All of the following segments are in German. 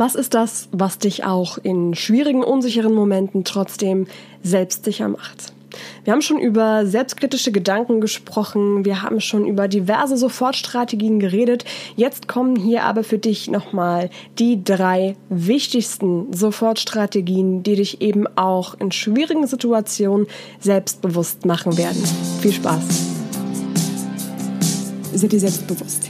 Was ist das, was dich auch in schwierigen, unsicheren Momenten trotzdem selbstsicher macht? Wir haben schon über selbstkritische Gedanken gesprochen, wir haben schon über diverse Sofortstrategien geredet. Jetzt kommen hier aber für dich nochmal die drei wichtigsten Sofortstrategien, die dich eben auch in schwierigen Situationen selbstbewusst machen werden. Viel Spaß! Sei dir selbstbewusst.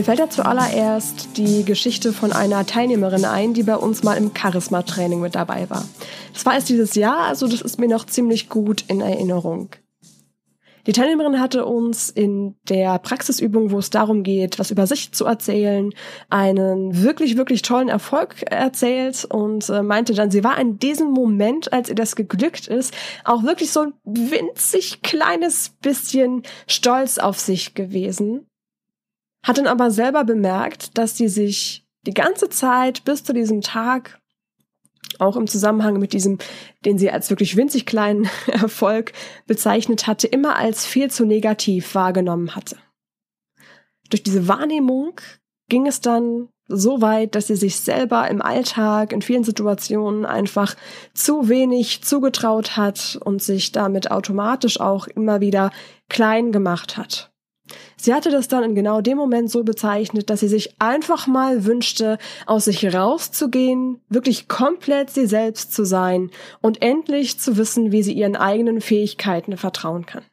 Mir fällt da zuallererst die Geschichte von einer Teilnehmerin ein, die bei uns mal im Charisma-Training mit dabei war. Das war erst dieses Jahr, also das ist mir noch ziemlich gut in Erinnerung. Die Teilnehmerin hatte uns in der Praxisübung, wo es darum geht, was über sich zu erzählen, einen wirklich, wirklich tollen Erfolg erzählt und äh, meinte dann, sie war in diesem Moment, als ihr das geglückt ist, auch wirklich so ein winzig kleines bisschen stolz auf sich gewesen. Hat dann aber selber bemerkt, dass sie sich die ganze Zeit bis zu diesem Tag auch im Zusammenhang mit diesem, den sie als wirklich winzig kleinen Erfolg bezeichnet hatte, immer als viel zu negativ wahrgenommen hatte. Durch diese Wahrnehmung ging es dann so weit, dass sie sich selber im Alltag in vielen Situationen einfach zu wenig zugetraut hat und sich damit automatisch auch immer wieder klein gemacht hat. Sie hatte das dann in genau dem Moment so bezeichnet, dass sie sich einfach mal wünschte, aus sich rauszugehen, wirklich komplett sie selbst zu sein und endlich zu wissen, wie sie ihren eigenen Fähigkeiten vertrauen kann.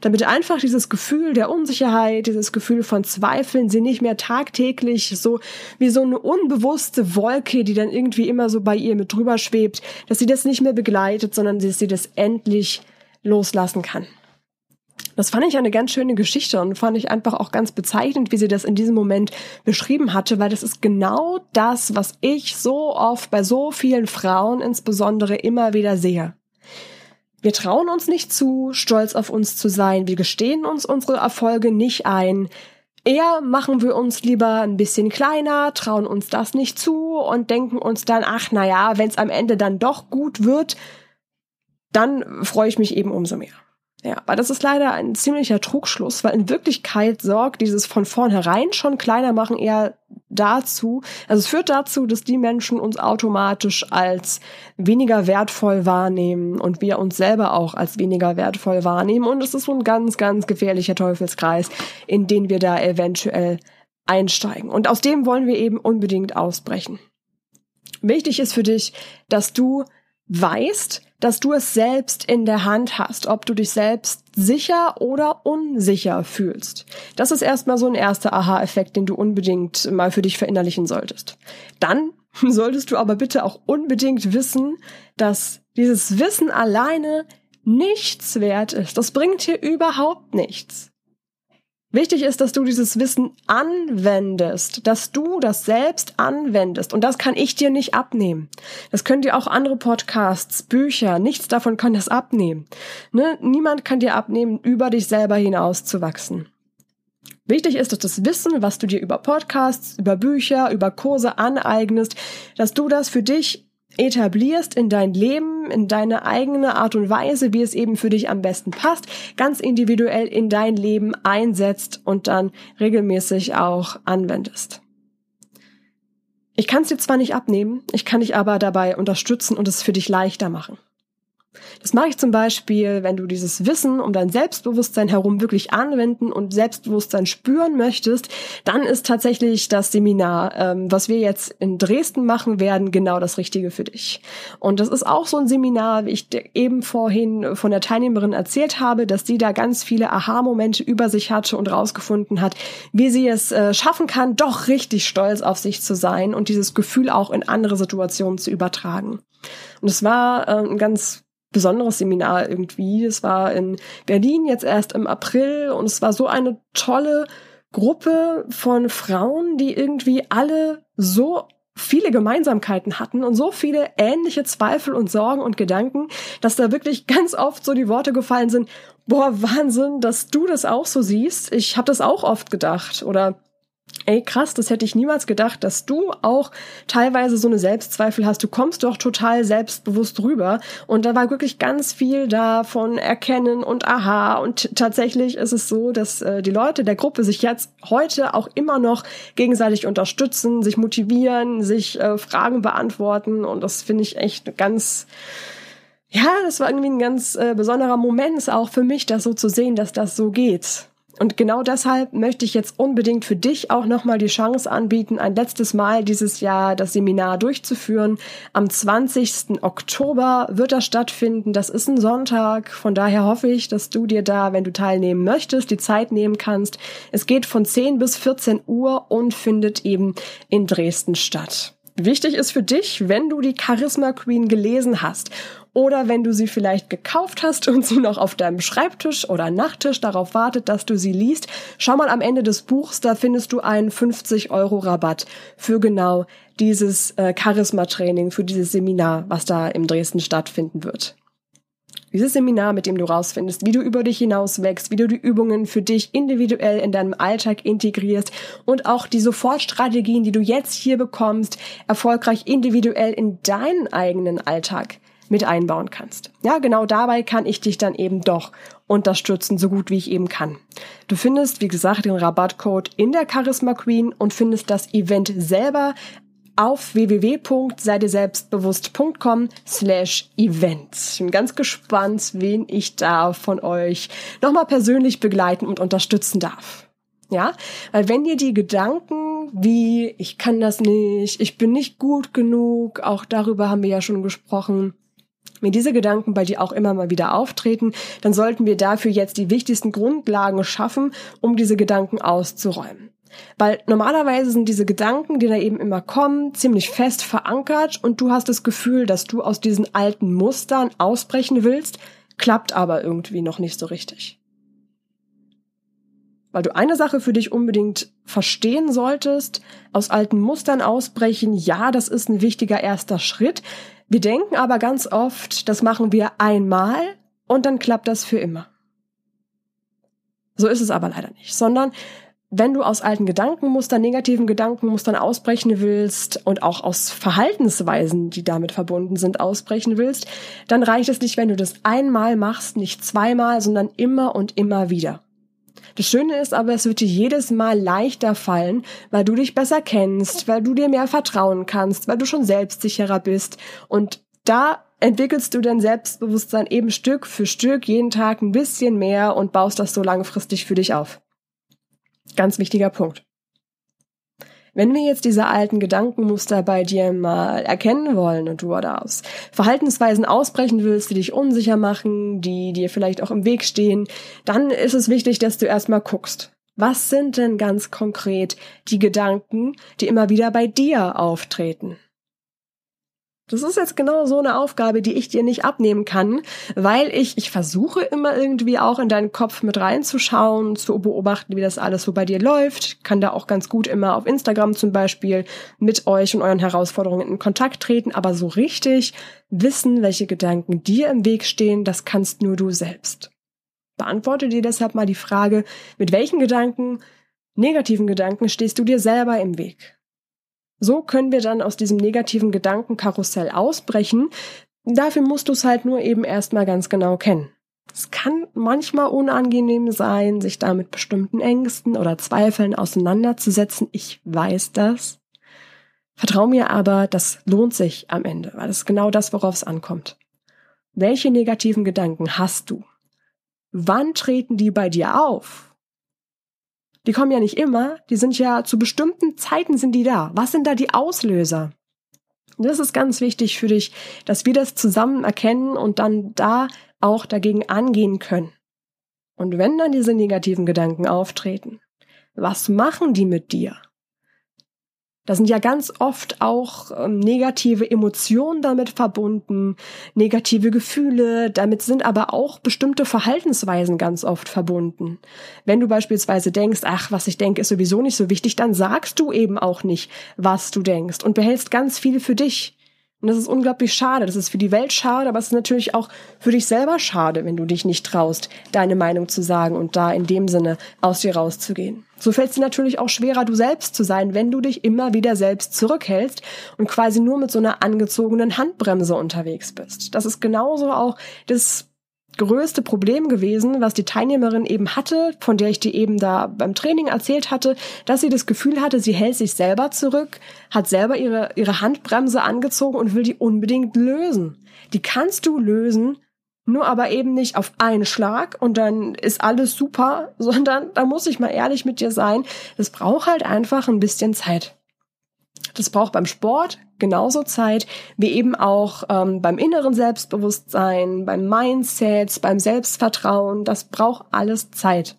Damit einfach dieses Gefühl der Unsicherheit, dieses Gefühl von Zweifeln sie nicht mehr tagtäglich so wie so eine unbewusste Wolke, die dann irgendwie immer so bei ihr mit drüber schwebt, dass sie das nicht mehr begleitet, sondern dass sie das endlich loslassen kann. Das fand ich eine ganz schöne Geschichte und fand ich einfach auch ganz bezeichnend, wie sie das in diesem Moment beschrieben hatte, weil das ist genau das, was ich so oft bei so vielen Frauen insbesondere immer wieder sehe. Wir trauen uns nicht zu, stolz auf uns zu sein, wir gestehen uns unsere Erfolge nicht ein, Eher machen wir uns lieber ein bisschen kleiner, trauen uns das nicht zu und denken uns dann, ach naja, wenn es am Ende dann doch gut wird, dann freue ich mich eben umso mehr. Ja, aber das ist leider ein ziemlicher Trugschluss, weil in Wirklichkeit sorgt dieses von vornherein schon kleiner machen eher dazu, also es führt dazu, dass die Menschen uns automatisch als weniger wertvoll wahrnehmen und wir uns selber auch als weniger wertvoll wahrnehmen und es ist so ein ganz, ganz gefährlicher Teufelskreis, in den wir da eventuell einsteigen. Und aus dem wollen wir eben unbedingt ausbrechen. Wichtig ist für dich, dass du weißt, dass du es selbst in der Hand hast, ob du dich selbst sicher oder unsicher fühlst. Das ist erstmal so ein erster Aha-Effekt, den du unbedingt mal für dich verinnerlichen solltest. Dann solltest du aber bitte auch unbedingt wissen, dass dieses Wissen alleine nichts wert ist. Das bringt dir überhaupt nichts. Wichtig ist, dass du dieses Wissen anwendest, dass du das selbst anwendest. Und das kann ich dir nicht abnehmen. Das können dir auch andere Podcasts, Bücher, nichts davon kann das abnehmen. Ne? Niemand kann dir abnehmen, über dich selber hinaus zu wachsen. Wichtig ist, dass das Wissen, was du dir über Podcasts, über Bücher, über Kurse aneignest, dass du das für dich etablierst in dein Leben, in deine eigene Art und Weise, wie es eben für dich am besten passt, ganz individuell in dein Leben einsetzt und dann regelmäßig auch anwendest. Ich kann es dir zwar nicht abnehmen, ich kann dich aber dabei unterstützen und es für dich leichter machen. Das mache ich zum Beispiel, wenn du dieses Wissen um dein Selbstbewusstsein herum wirklich anwenden und Selbstbewusstsein spüren möchtest, dann ist tatsächlich das Seminar, ähm, was wir jetzt in Dresden machen werden, genau das Richtige für dich. Und das ist auch so ein Seminar, wie ich eben vorhin von der Teilnehmerin erzählt habe, dass die da ganz viele Aha-Momente über sich hatte und rausgefunden hat, wie sie es äh, schaffen kann, doch richtig stolz auf sich zu sein und dieses Gefühl auch in andere Situationen zu übertragen. Und es war äh, ein ganz besonderes Seminar irgendwie. Es war in Berlin jetzt erst im April und es war so eine tolle Gruppe von Frauen, die irgendwie alle so viele Gemeinsamkeiten hatten und so viele ähnliche Zweifel und Sorgen und Gedanken, dass da wirklich ganz oft so die Worte gefallen sind, boah, Wahnsinn, dass du das auch so siehst. Ich habe das auch oft gedacht oder Ey, krass, das hätte ich niemals gedacht, dass du auch teilweise so eine Selbstzweifel hast. Du kommst doch total selbstbewusst rüber. Und da war wirklich ganz viel davon erkennen und aha. Und tatsächlich ist es so, dass äh, die Leute der Gruppe sich jetzt heute auch immer noch gegenseitig unterstützen, sich motivieren, sich äh, Fragen beantworten. Und das finde ich echt ganz, ja, das war irgendwie ein ganz äh, besonderer Moment auch für mich, das so zu sehen, dass das so geht. Und genau deshalb möchte ich jetzt unbedingt für dich auch nochmal die Chance anbieten, ein letztes Mal dieses Jahr das Seminar durchzuführen. Am 20. Oktober wird das stattfinden. Das ist ein Sonntag. Von daher hoffe ich, dass du dir da, wenn du teilnehmen möchtest, die Zeit nehmen kannst. Es geht von 10 bis 14 Uhr und findet eben in Dresden statt. Wichtig ist für dich, wenn du die Charisma Queen gelesen hast oder wenn du sie vielleicht gekauft hast und sie noch auf deinem Schreibtisch oder Nachttisch darauf wartet, dass du sie liest, schau mal am Ende des Buchs, da findest du einen 50 Euro Rabatt für genau dieses äh, Charisma-Training, für dieses Seminar, was da im Dresden stattfinden wird. Dieses Seminar, mit dem du rausfindest, wie du über dich hinaus wächst, wie du die Übungen für dich individuell in deinem Alltag integrierst und auch die Sofortstrategien, die du jetzt hier bekommst, erfolgreich individuell in deinen eigenen Alltag mit einbauen kannst. Ja, genau dabei kann ich dich dann eben doch unterstützen, so gut wie ich eben kann. Du findest, wie gesagt, den Rabattcode in der Charisma Queen und findest das Event selber auf www.seidieselbstbewusst.com slash events. Ich bin ganz gespannt, wen ich da von euch nochmal persönlich begleiten und unterstützen darf. Ja, weil wenn dir die Gedanken wie ich kann das nicht, ich bin nicht gut genug, auch darüber haben wir ja schon gesprochen, wenn diese Gedanken bei dir auch immer mal wieder auftreten, dann sollten wir dafür jetzt die wichtigsten Grundlagen schaffen, um diese Gedanken auszuräumen. Weil normalerweise sind diese Gedanken, die da eben immer kommen, ziemlich fest verankert und du hast das Gefühl, dass du aus diesen alten Mustern ausbrechen willst, klappt aber irgendwie noch nicht so richtig. Weil du eine Sache für dich unbedingt verstehen solltest, aus alten Mustern ausbrechen, ja, das ist ein wichtiger erster Schritt, wir denken aber ganz oft, das machen wir einmal und dann klappt das für immer. So ist es aber leider nicht, sondern wenn du aus alten Gedankenmustern, negativen Gedankenmustern ausbrechen willst und auch aus Verhaltensweisen, die damit verbunden sind, ausbrechen willst, dann reicht es nicht, wenn du das einmal machst, nicht zweimal, sondern immer und immer wieder. Das Schöne ist aber, es wird dir jedes Mal leichter fallen, weil du dich besser kennst, weil du dir mehr vertrauen kannst, weil du schon selbstsicherer bist. Und da entwickelst du dein Selbstbewusstsein eben Stück für Stück jeden Tag ein bisschen mehr und baust das so langfristig für dich auf. Ganz wichtiger Punkt. Wenn wir jetzt diese alten Gedankenmuster bei dir mal erkennen wollen und du da aus Verhaltensweisen ausbrechen willst, die dich unsicher machen, die dir vielleicht auch im Weg stehen, dann ist es wichtig, dass du erstmal guckst. Was sind denn ganz konkret die Gedanken, die immer wieder bei dir auftreten? Das ist jetzt genau so eine Aufgabe, die ich dir nicht abnehmen kann, weil ich, ich versuche immer irgendwie auch in deinen Kopf mit reinzuschauen, zu beobachten, wie das alles so bei dir läuft. Kann da auch ganz gut immer auf Instagram zum Beispiel mit euch und euren Herausforderungen in Kontakt treten, aber so richtig wissen, welche Gedanken dir im Weg stehen, das kannst nur du selbst. Beantworte dir deshalb mal die Frage, mit welchen Gedanken, negativen Gedanken stehst du dir selber im Weg? So können wir dann aus diesem negativen Gedankenkarussell ausbrechen. Dafür musst du es halt nur eben erstmal ganz genau kennen. Es kann manchmal unangenehm sein, sich da mit bestimmten Ängsten oder Zweifeln auseinanderzusetzen. Ich weiß das. Vertrau mir aber, das lohnt sich am Ende, weil das ist genau das, worauf es ankommt. Welche negativen Gedanken hast du? Wann treten die bei dir auf? Die kommen ja nicht immer, die sind ja zu bestimmten Zeiten sind die da. Was sind da die Auslöser? Das ist ganz wichtig für dich, dass wir das zusammen erkennen und dann da auch dagegen angehen können. Und wenn dann diese negativen Gedanken auftreten, was machen die mit dir? Da sind ja ganz oft auch ähm, negative Emotionen damit verbunden, negative Gefühle, damit sind aber auch bestimmte Verhaltensweisen ganz oft verbunden. Wenn du beispielsweise denkst, ach, was ich denke, ist sowieso nicht so wichtig, dann sagst du eben auch nicht, was du denkst und behältst ganz viel für dich. Und das ist unglaublich schade. Das ist für die Welt schade, aber es ist natürlich auch für dich selber schade, wenn du dich nicht traust, deine Meinung zu sagen und da in dem Sinne aus dir rauszugehen. So fällt es dir natürlich auch schwerer, du selbst zu sein, wenn du dich immer wieder selbst zurückhältst und quasi nur mit so einer angezogenen Handbremse unterwegs bist. Das ist genauso auch das größte Problem gewesen, was die Teilnehmerin eben hatte, von der ich dir eben da beim Training erzählt hatte, dass sie das Gefühl hatte, sie hält sich selber zurück, hat selber ihre, ihre Handbremse angezogen und will die unbedingt lösen. Die kannst du lösen, nur aber eben nicht auf einen Schlag und dann ist alles super, sondern da muss ich mal ehrlich mit dir sein, es braucht halt einfach ein bisschen Zeit. Das braucht beim Sport genauso Zeit wie eben auch ähm, beim inneren Selbstbewusstsein, beim Mindset, beim Selbstvertrauen. Das braucht alles Zeit.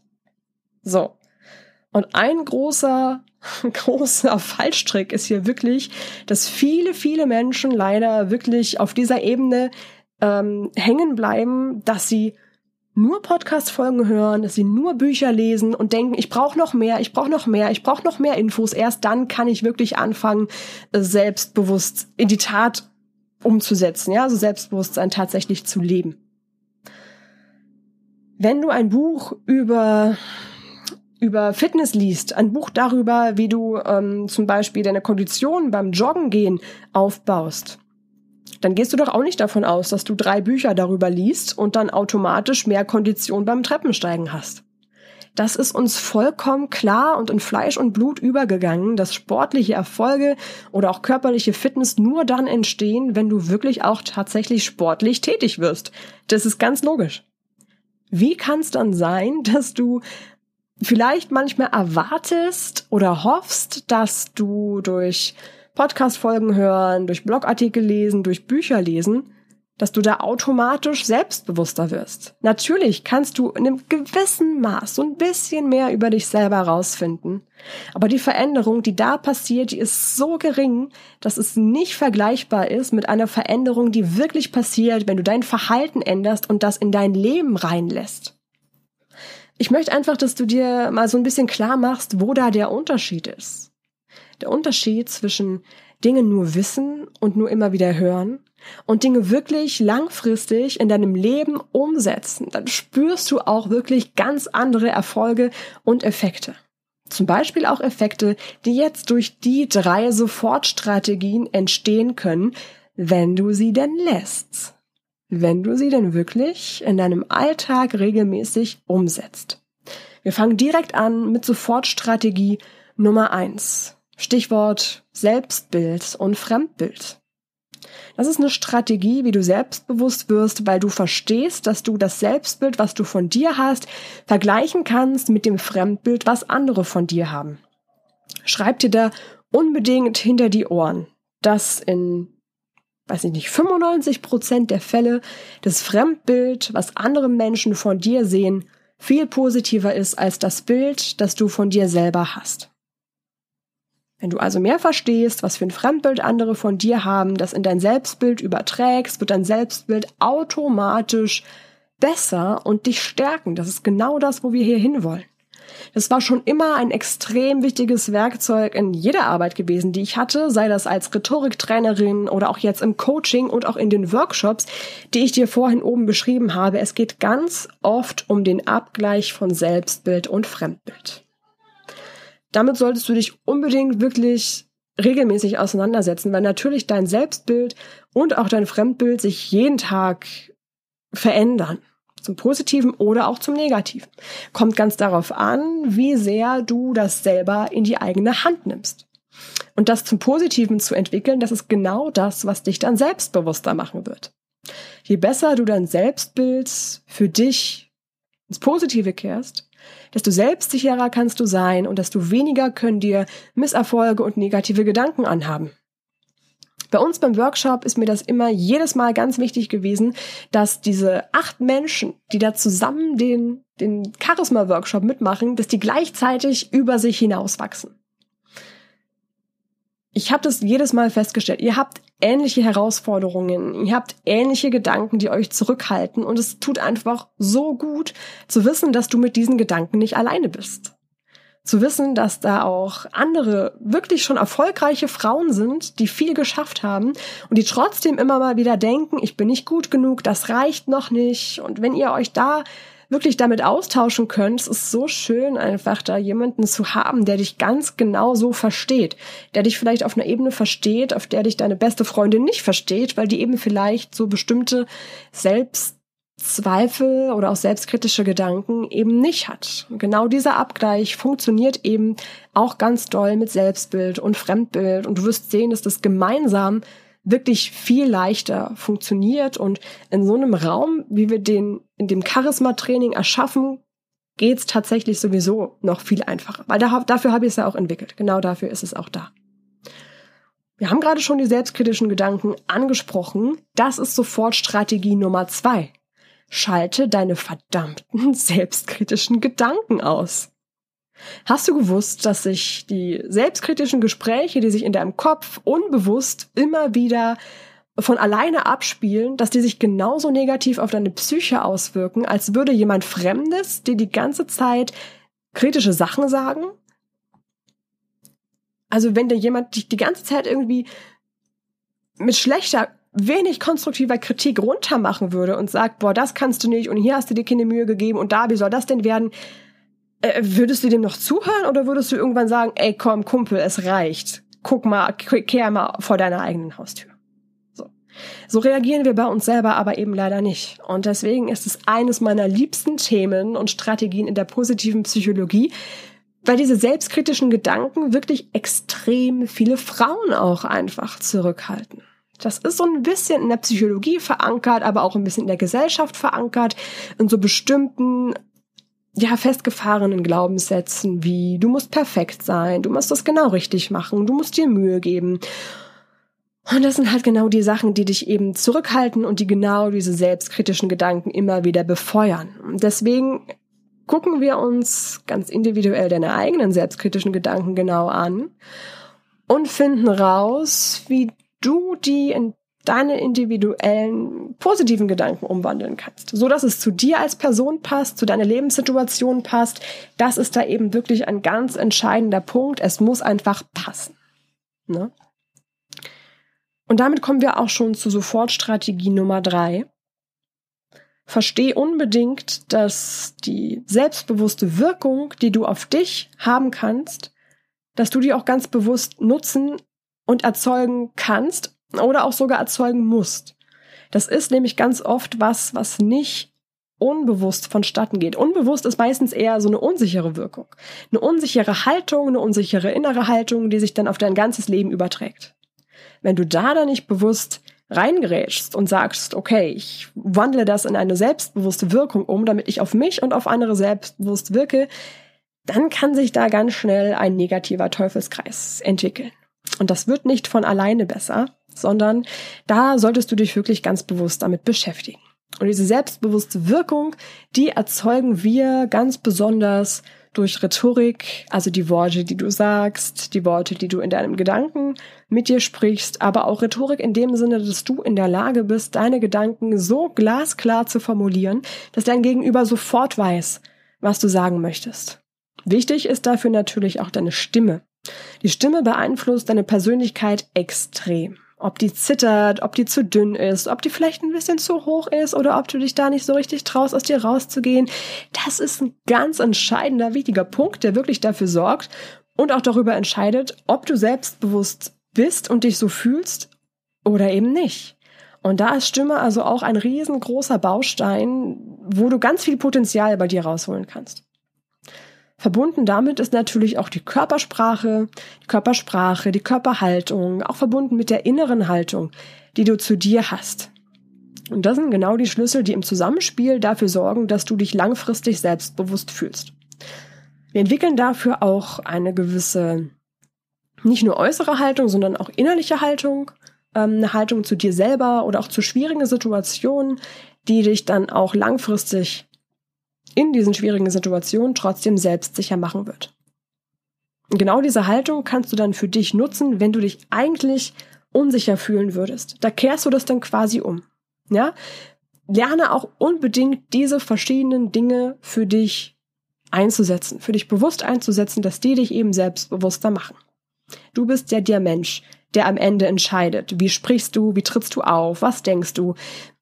So. Und ein großer, großer Fallstrick ist hier wirklich, dass viele, viele Menschen leider wirklich auf dieser Ebene ähm, hängen bleiben, dass sie nur Podcast-Folgen hören, dass sie nur Bücher lesen und denken, ich brauche noch mehr, ich brauche noch mehr, ich brauche noch mehr Infos. Erst dann kann ich wirklich anfangen, selbstbewusst in die Tat umzusetzen, ja, also Selbstbewusstsein tatsächlich zu leben. Wenn du ein Buch über über Fitness liest, ein Buch darüber, wie du ähm, zum Beispiel deine Kondition beim Joggen gehen aufbaust, dann gehst du doch auch nicht davon aus, dass du drei Bücher darüber liest und dann automatisch mehr Kondition beim Treppensteigen hast. Das ist uns vollkommen klar und in Fleisch und Blut übergegangen, dass sportliche Erfolge oder auch körperliche Fitness nur dann entstehen, wenn du wirklich auch tatsächlich sportlich tätig wirst. Das ist ganz logisch. Wie kann es dann sein, dass du vielleicht manchmal erwartest oder hoffst, dass du durch Podcast-Folgen hören, durch Blogartikel lesen, durch Bücher lesen, dass du da automatisch selbstbewusster wirst. Natürlich kannst du in einem gewissen Maß so ein bisschen mehr über dich selber rausfinden. Aber die Veränderung, die da passiert, die ist so gering, dass es nicht vergleichbar ist mit einer Veränderung, die wirklich passiert, wenn du dein Verhalten änderst und das in dein Leben reinlässt. Ich möchte einfach, dass du dir mal so ein bisschen klar machst, wo da der Unterschied ist der Unterschied zwischen Dinge nur wissen und nur immer wieder hören und Dinge wirklich langfristig in deinem Leben umsetzen, dann spürst du auch wirklich ganz andere Erfolge und Effekte. Zum Beispiel auch Effekte, die jetzt durch die drei Sofortstrategien entstehen können, wenn du sie denn lässt. Wenn du sie denn wirklich in deinem Alltag regelmäßig umsetzt. Wir fangen direkt an mit Sofortstrategie Nummer eins. Stichwort Selbstbild und Fremdbild. Das ist eine Strategie, wie du selbstbewusst wirst, weil du verstehst, dass du das Selbstbild, was du von dir hast, vergleichen kannst mit dem Fremdbild, was andere von dir haben. Schreib dir da unbedingt hinter die Ohren, dass in, weiß ich nicht, 95 Prozent der Fälle das Fremdbild, was andere Menschen von dir sehen, viel positiver ist als das Bild, das du von dir selber hast. Wenn du also mehr verstehst, was für ein Fremdbild andere von dir haben, das in dein Selbstbild überträgst, wird dein Selbstbild automatisch besser und dich stärken. Das ist genau das, wo wir hier hinwollen. Das war schon immer ein extrem wichtiges Werkzeug in jeder Arbeit gewesen, die ich hatte, sei das als Rhetoriktrainerin oder auch jetzt im Coaching und auch in den Workshops, die ich dir vorhin oben beschrieben habe. Es geht ganz oft um den Abgleich von Selbstbild und Fremdbild. Damit solltest du dich unbedingt wirklich regelmäßig auseinandersetzen, weil natürlich dein Selbstbild und auch dein Fremdbild sich jeden Tag verändern. Zum Positiven oder auch zum Negativen. Kommt ganz darauf an, wie sehr du das selber in die eigene Hand nimmst. Und das zum Positiven zu entwickeln, das ist genau das, was dich dann selbstbewusster machen wird. Je besser du dein Selbstbild für dich ins Positive kehrst, desto selbstsicherer kannst du sein und desto weniger können dir Misserfolge und negative Gedanken anhaben. Bei uns beim Workshop ist mir das immer jedes Mal ganz wichtig gewesen, dass diese acht Menschen, die da zusammen den, den Charisma-Workshop mitmachen, dass die gleichzeitig über sich hinauswachsen. ich habe das jedes Mal festgestellt. Ihr habt ähnliche Herausforderungen, ihr habt ähnliche Gedanken, die euch zurückhalten und es tut einfach so gut zu wissen, dass du mit diesen Gedanken nicht alleine bist. Zu wissen, dass da auch andere wirklich schon erfolgreiche Frauen sind, die viel geschafft haben und die trotzdem immer mal wieder denken, ich bin nicht gut genug, das reicht noch nicht. Und wenn ihr euch da wirklich damit austauschen könnt. Es ist so schön, einfach da jemanden zu haben, der dich ganz genau so versteht, der dich vielleicht auf einer Ebene versteht, auf der dich deine beste Freundin nicht versteht, weil die eben vielleicht so bestimmte Selbstzweifel oder auch selbstkritische Gedanken eben nicht hat. Und genau dieser Abgleich funktioniert eben auch ganz doll mit Selbstbild und Fremdbild und du wirst sehen, dass das gemeinsam wirklich viel leichter funktioniert und in so einem Raum, wie wir den in dem Charisma-Training erschaffen, geht's tatsächlich sowieso noch viel einfacher. Weil da, dafür habe ich es ja auch entwickelt. Genau dafür ist es auch da. Wir haben gerade schon die selbstkritischen Gedanken angesprochen. Das ist sofort Strategie Nummer zwei. Schalte deine verdammten selbstkritischen Gedanken aus. Hast du gewusst, dass sich die selbstkritischen Gespräche, die sich in deinem Kopf unbewusst immer wieder von alleine abspielen, dass die sich genauso negativ auf deine Psyche auswirken, als würde jemand Fremdes dir die ganze Zeit kritische Sachen sagen? Also wenn dir jemand dich die ganze Zeit irgendwie mit schlechter, wenig konstruktiver Kritik runtermachen würde und sagt, boah, das kannst du nicht und hier hast du dir keine Mühe gegeben und da, wie soll das denn werden? Äh, würdest du dem noch zuhören oder würdest du irgendwann sagen, ey, komm, Kumpel, es reicht. Guck mal, kehr mal vor deiner eigenen Haustür. So. So reagieren wir bei uns selber aber eben leider nicht. Und deswegen ist es eines meiner liebsten Themen und Strategien in der positiven Psychologie, weil diese selbstkritischen Gedanken wirklich extrem viele Frauen auch einfach zurückhalten. Das ist so ein bisschen in der Psychologie verankert, aber auch ein bisschen in der Gesellschaft verankert, in so bestimmten ja, festgefahrenen Glaubenssätzen wie du musst perfekt sein, du musst das genau richtig machen, du musst dir Mühe geben. Und das sind halt genau die Sachen, die dich eben zurückhalten und die genau diese selbstkritischen Gedanken immer wieder befeuern. Deswegen gucken wir uns ganz individuell deine eigenen selbstkritischen Gedanken genau an und finden raus, wie du die in deine individuellen positiven Gedanken umwandeln kannst, so dass es zu dir als Person passt, zu deiner Lebenssituation passt. Das ist da eben wirklich ein ganz entscheidender Punkt. Es muss einfach passen. Ne? Und damit kommen wir auch schon zu Sofortstrategie Nummer drei. Versteh unbedingt, dass die selbstbewusste Wirkung, die du auf dich haben kannst, dass du die auch ganz bewusst nutzen und erzeugen kannst oder auch sogar erzeugen musst. Das ist nämlich ganz oft was, was nicht unbewusst vonstatten geht. Unbewusst ist meistens eher so eine unsichere Wirkung. Eine unsichere Haltung, eine unsichere innere Haltung, die sich dann auf dein ganzes Leben überträgt. Wenn du da dann nicht bewusst reingerätschst und sagst, okay, ich wandle das in eine selbstbewusste Wirkung um, damit ich auf mich und auf andere selbstbewusst wirke, dann kann sich da ganz schnell ein negativer Teufelskreis entwickeln. Und das wird nicht von alleine besser, sondern da solltest du dich wirklich ganz bewusst damit beschäftigen. Und diese selbstbewusste Wirkung, die erzeugen wir ganz besonders durch Rhetorik, also die Worte, die du sagst, die Worte, die du in deinem Gedanken mit dir sprichst, aber auch Rhetorik in dem Sinne, dass du in der Lage bist, deine Gedanken so glasklar zu formulieren, dass dein Gegenüber sofort weiß, was du sagen möchtest. Wichtig ist dafür natürlich auch deine Stimme. Die Stimme beeinflusst deine Persönlichkeit extrem. Ob die zittert, ob die zu dünn ist, ob die vielleicht ein bisschen zu hoch ist oder ob du dich da nicht so richtig traust, aus dir rauszugehen. Das ist ein ganz entscheidender, wichtiger Punkt, der wirklich dafür sorgt und auch darüber entscheidet, ob du selbstbewusst bist und dich so fühlst oder eben nicht. Und da ist Stimme also auch ein riesengroßer Baustein, wo du ganz viel Potenzial bei dir rausholen kannst. Verbunden damit ist natürlich auch die Körpersprache, die Körpersprache, die Körperhaltung, auch verbunden mit der inneren Haltung, die du zu dir hast. Und das sind genau die Schlüssel, die im Zusammenspiel dafür sorgen, dass du dich langfristig selbstbewusst fühlst. Wir entwickeln dafür auch eine gewisse, nicht nur äußere Haltung, sondern auch innerliche Haltung, ähm, eine Haltung zu dir selber oder auch zu schwierigen Situationen, die dich dann auch langfristig in diesen schwierigen Situationen trotzdem selbstsicher machen wird. Genau diese Haltung kannst du dann für dich nutzen, wenn du dich eigentlich unsicher fühlen würdest. Da kehrst du das dann quasi um. Ja? Lerne auch unbedingt diese verschiedenen Dinge für dich einzusetzen, für dich bewusst einzusetzen, dass die dich eben selbstbewusster machen. Du bist ja der Mensch, der am Ende entscheidet. Wie sprichst du? Wie trittst du auf? Was denkst du?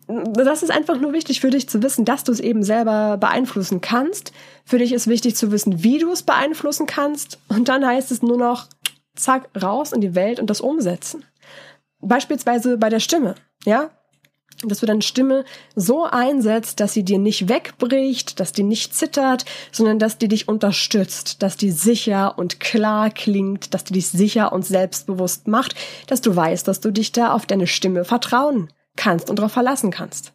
Das ist einfach nur wichtig für dich zu wissen, dass du es eben selber beeinflussen kannst. Für dich ist wichtig zu wissen, wie du es beeinflussen kannst. Und dann heißt es nur noch, zack, raus in die Welt und das umsetzen. Beispielsweise bei der Stimme, ja? dass du deine Stimme so einsetzt, dass sie dir nicht wegbricht, dass die nicht zittert, sondern dass die dich unterstützt, dass die sicher und klar klingt, dass die dich sicher und selbstbewusst macht, dass du weißt, dass du dich da auf deine Stimme vertrauen kannst und darauf verlassen kannst.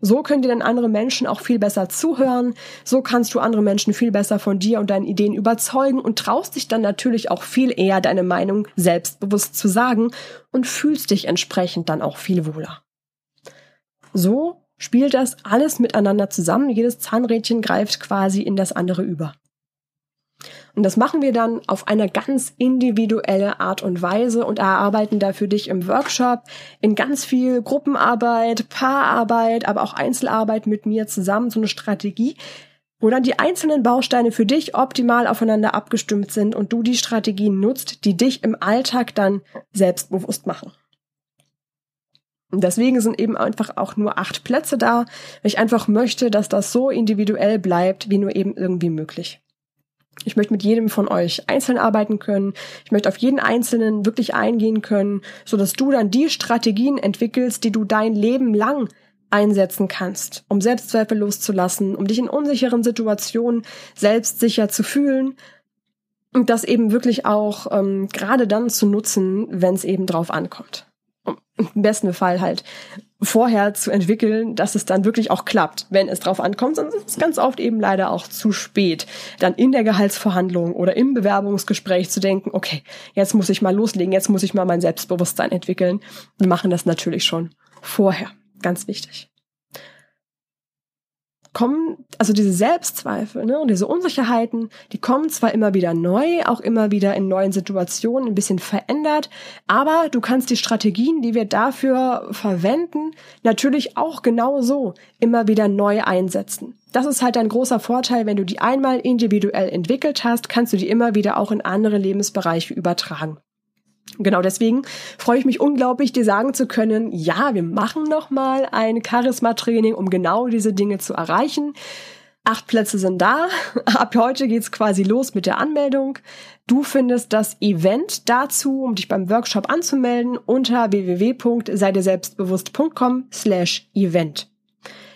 So können dir dann andere Menschen auch viel besser zuhören. So kannst du andere Menschen viel besser von dir und deinen Ideen überzeugen und traust dich dann natürlich auch viel eher deine Meinung selbstbewusst zu sagen und fühlst dich entsprechend dann auch viel wohler. So spielt das alles miteinander zusammen. Jedes Zahnrädchen greift quasi in das andere über. Und das machen wir dann auf eine ganz individuelle Art und Weise und erarbeiten da für dich im Workshop in ganz viel Gruppenarbeit, Paararbeit, aber auch Einzelarbeit mit mir zusammen so eine Strategie, wo dann die einzelnen Bausteine für dich optimal aufeinander abgestimmt sind und du die Strategien nutzt, die dich im Alltag dann selbstbewusst machen. Und deswegen sind eben einfach auch nur acht Plätze da, weil ich einfach möchte, dass das so individuell bleibt, wie nur eben irgendwie möglich. Ich möchte mit jedem von euch einzeln arbeiten können. Ich möchte auf jeden Einzelnen wirklich eingehen können, so dass du dann die Strategien entwickelst, die du dein Leben lang einsetzen kannst, um Selbstzweifel loszulassen, um dich in unsicheren Situationen selbstsicher zu fühlen und das eben wirklich auch ähm, gerade dann zu nutzen, wenn es eben drauf ankommt im besten Fall halt vorher zu entwickeln, dass es dann wirklich auch klappt, wenn es drauf ankommt. Sonst ist es ganz oft eben leider auch zu spät, dann in der Gehaltsverhandlung oder im Bewerbungsgespräch zu denken, okay, jetzt muss ich mal loslegen, jetzt muss ich mal mein Selbstbewusstsein entwickeln. Wir machen das natürlich schon vorher. Ganz wichtig kommen, also diese Selbstzweifel ne, und diese Unsicherheiten, die kommen zwar immer wieder neu, auch immer wieder in neuen Situationen ein bisschen verändert, aber du kannst die Strategien, die wir dafür verwenden, natürlich auch genau so immer wieder neu einsetzen. Das ist halt ein großer Vorteil, wenn du die einmal individuell entwickelt hast, kannst du die immer wieder auch in andere Lebensbereiche übertragen. Genau deswegen freue ich mich unglaublich, dir sagen zu können, ja, wir machen nochmal ein Charisma-Training, um genau diese Dinge zu erreichen. Acht Plätze sind da. Ab heute geht's quasi los mit der Anmeldung. Du findest das Event dazu, um dich beim Workshop anzumelden, unter www.seideselbstbewusst.com slash event.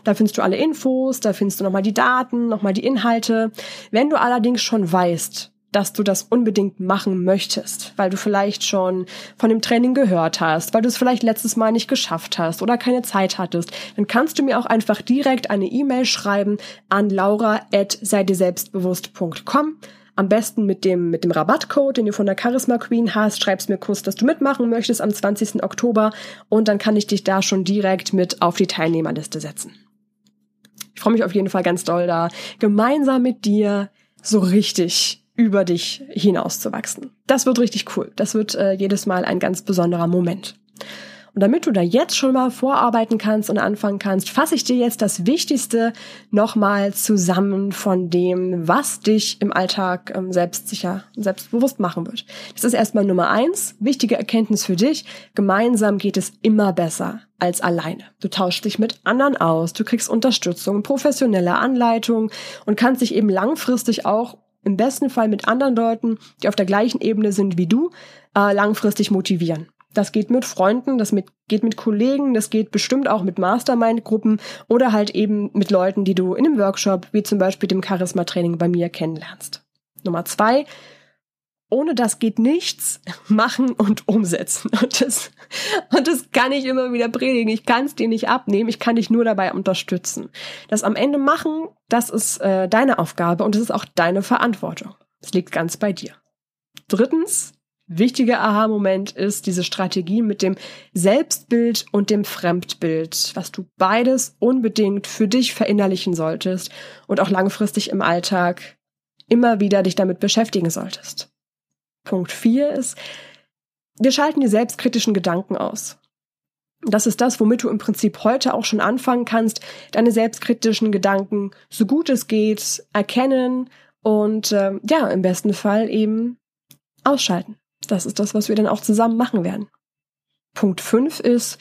Da findest du alle Infos, da findest du nochmal die Daten, nochmal die Inhalte. Wenn du allerdings schon weißt, dass du das unbedingt machen möchtest, weil du vielleicht schon von dem Training gehört hast, weil du es vielleicht letztes Mal nicht geschafft hast oder keine Zeit hattest, dann kannst du mir auch einfach direkt eine E-Mail schreiben an laura@seidirselbstbewusst.com. Am besten mit dem, mit dem Rabattcode, den du von der Charisma Queen hast, schreibst mir kurz, dass du mitmachen möchtest am 20. Oktober und dann kann ich dich da schon direkt mit auf die Teilnehmerliste setzen. Ich freue mich auf jeden Fall ganz doll da, gemeinsam mit dir so richtig über dich hinauszuwachsen. Das wird richtig cool. Das wird äh, jedes Mal ein ganz besonderer Moment. Und damit du da jetzt schon mal vorarbeiten kannst und anfangen kannst, fasse ich dir jetzt das Wichtigste nochmal zusammen von dem, was dich im Alltag ähm, selbstsicher und selbstbewusst machen wird. Das ist erstmal Nummer eins. Wichtige Erkenntnis für dich. Gemeinsam geht es immer besser als alleine. Du tauschst dich mit anderen aus, du kriegst Unterstützung, professionelle Anleitung und kannst dich eben langfristig auch im besten Fall mit anderen Leuten, die auf der gleichen Ebene sind wie du, äh, langfristig motivieren. Das geht mit Freunden, das mit, geht mit Kollegen, das geht bestimmt auch mit Mastermind-Gruppen oder halt eben mit Leuten, die du in einem Workshop, wie zum Beispiel dem Charisma-Training bei mir kennenlernst. Nummer zwei, ohne das geht nichts, machen und umsetzen. Und das, und das kann ich immer wieder predigen. Ich kann es dir nicht abnehmen, ich kann dich nur dabei unterstützen. Das am Ende machen, das ist äh, deine Aufgabe und es ist auch deine Verantwortung. Es liegt ganz bei dir. Drittens, wichtiger Aha-Moment ist diese Strategie mit dem Selbstbild und dem Fremdbild, was du beides unbedingt für dich verinnerlichen solltest und auch langfristig im Alltag immer wieder dich damit beschäftigen solltest. Punkt 4 ist, wir schalten die selbstkritischen Gedanken aus. Das ist das, womit du im Prinzip heute auch schon anfangen kannst, deine selbstkritischen Gedanken so gut es geht erkennen und äh, ja, im besten Fall eben ausschalten. Das ist das, was wir dann auch zusammen machen werden. Punkt 5 ist,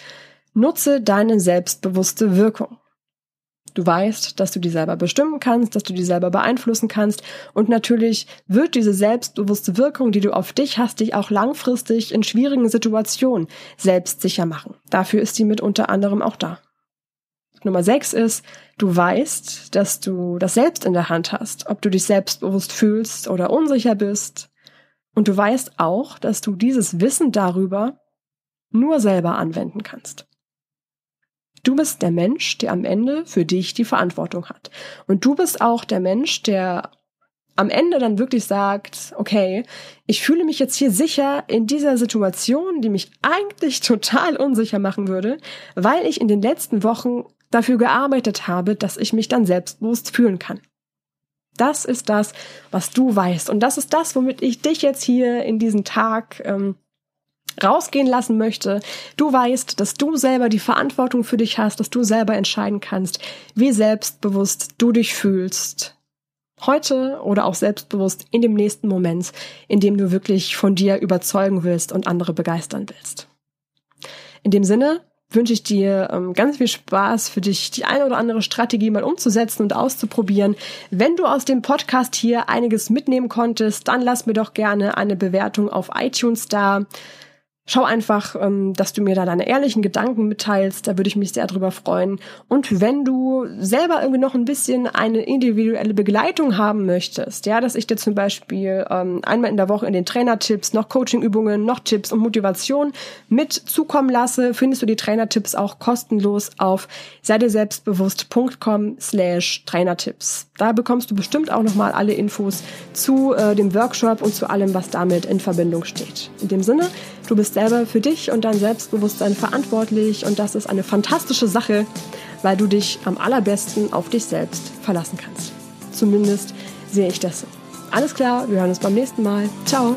nutze deine selbstbewusste Wirkung. Du weißt, dass du die selber bestimmen kannst, dass du die selber beeinflussen kannst. Und natürlich wird diese selbstbewusste Wirkung, die du auf dich hast, dich auch langfristig in schwierigen Situationen selbstsicher machen. Dafür ist die mit unter anderem auch da. Nummer sechs ist, du weißt, dass du das selbst in der Hand hast, ob du dich selbstbewusst fühlst oder unsicher bist. Und du weißt auch, dass du dieses Wissen darüber nur selber anwenden kannst. Du bist der Mensch, der am Ende für dich die Verantwortung hat. Und du bist auch der Mensch, der am Ende dann wirklich sagt, okay, ich fühle mich jetzt hier sicher in dieser Situation, die mich eigentlich total unsicher machen würde, weil ich in den letzten Wochen dafür gearbeitet habe, dass ich mich dann selbstbewusst fühlen kann. Das ist das, was du weißt. Und das ist das, womit ich dich jetzt hier in diesen Tag ähm, rausgehen lassen möchte. Du weißt, dass du selber die Verantwortung für dich hast, dass du selber entscheiden kannst, wie selbstbewusst du dich fühlst. Heute oder auch selbstbewusst in dem nächsten Moment, in dem du wirklich von dir überzeugen willst und andere begeistern willst. In dem Sinne wünsche ich dir ähm, ganz viel Spaß für dich, die eine oder andere Strategie mal umzusetzen und auszuprobieren. Wenn du aus dem Podcast hier einiges mitnehmen konntest, dann lass mir doch gerne eine Bewertung auf iTunes da. Schau einfach, ähm, dass du mir da deine ehrlichen Gedanken mitteilst. Da würde ich mich sehr drüber freuen. Und wenn du selber irgendwie noch ein bisschen eine individuelle Begleitung haben möchtest, ja, dass ich dir zum Beispiel ähm, einmal in der Woche in den Trainertipps noch Coachingübungen, noch Tipps und Motivation mit zukommen lasse, findest du die Trainertipps auch kostenlos auf seideselbstbewusst.com slash Trainertipps. Da bekommst du bestimmt auch nochmal alle Infos zu äh, dem Workshop und zu allem, was damit in Verbindung steht. In dem Sinne, Du bist selber für dich und dein Selbstbewusstsein verantwortlich und das ist eine fantastische Sache, weil du dich am allerbesten auf dich selbst verlassen kannst. Zumindest sehe ich das so. Alles klar, wir hören uns beim nächsten Mal. Ciao.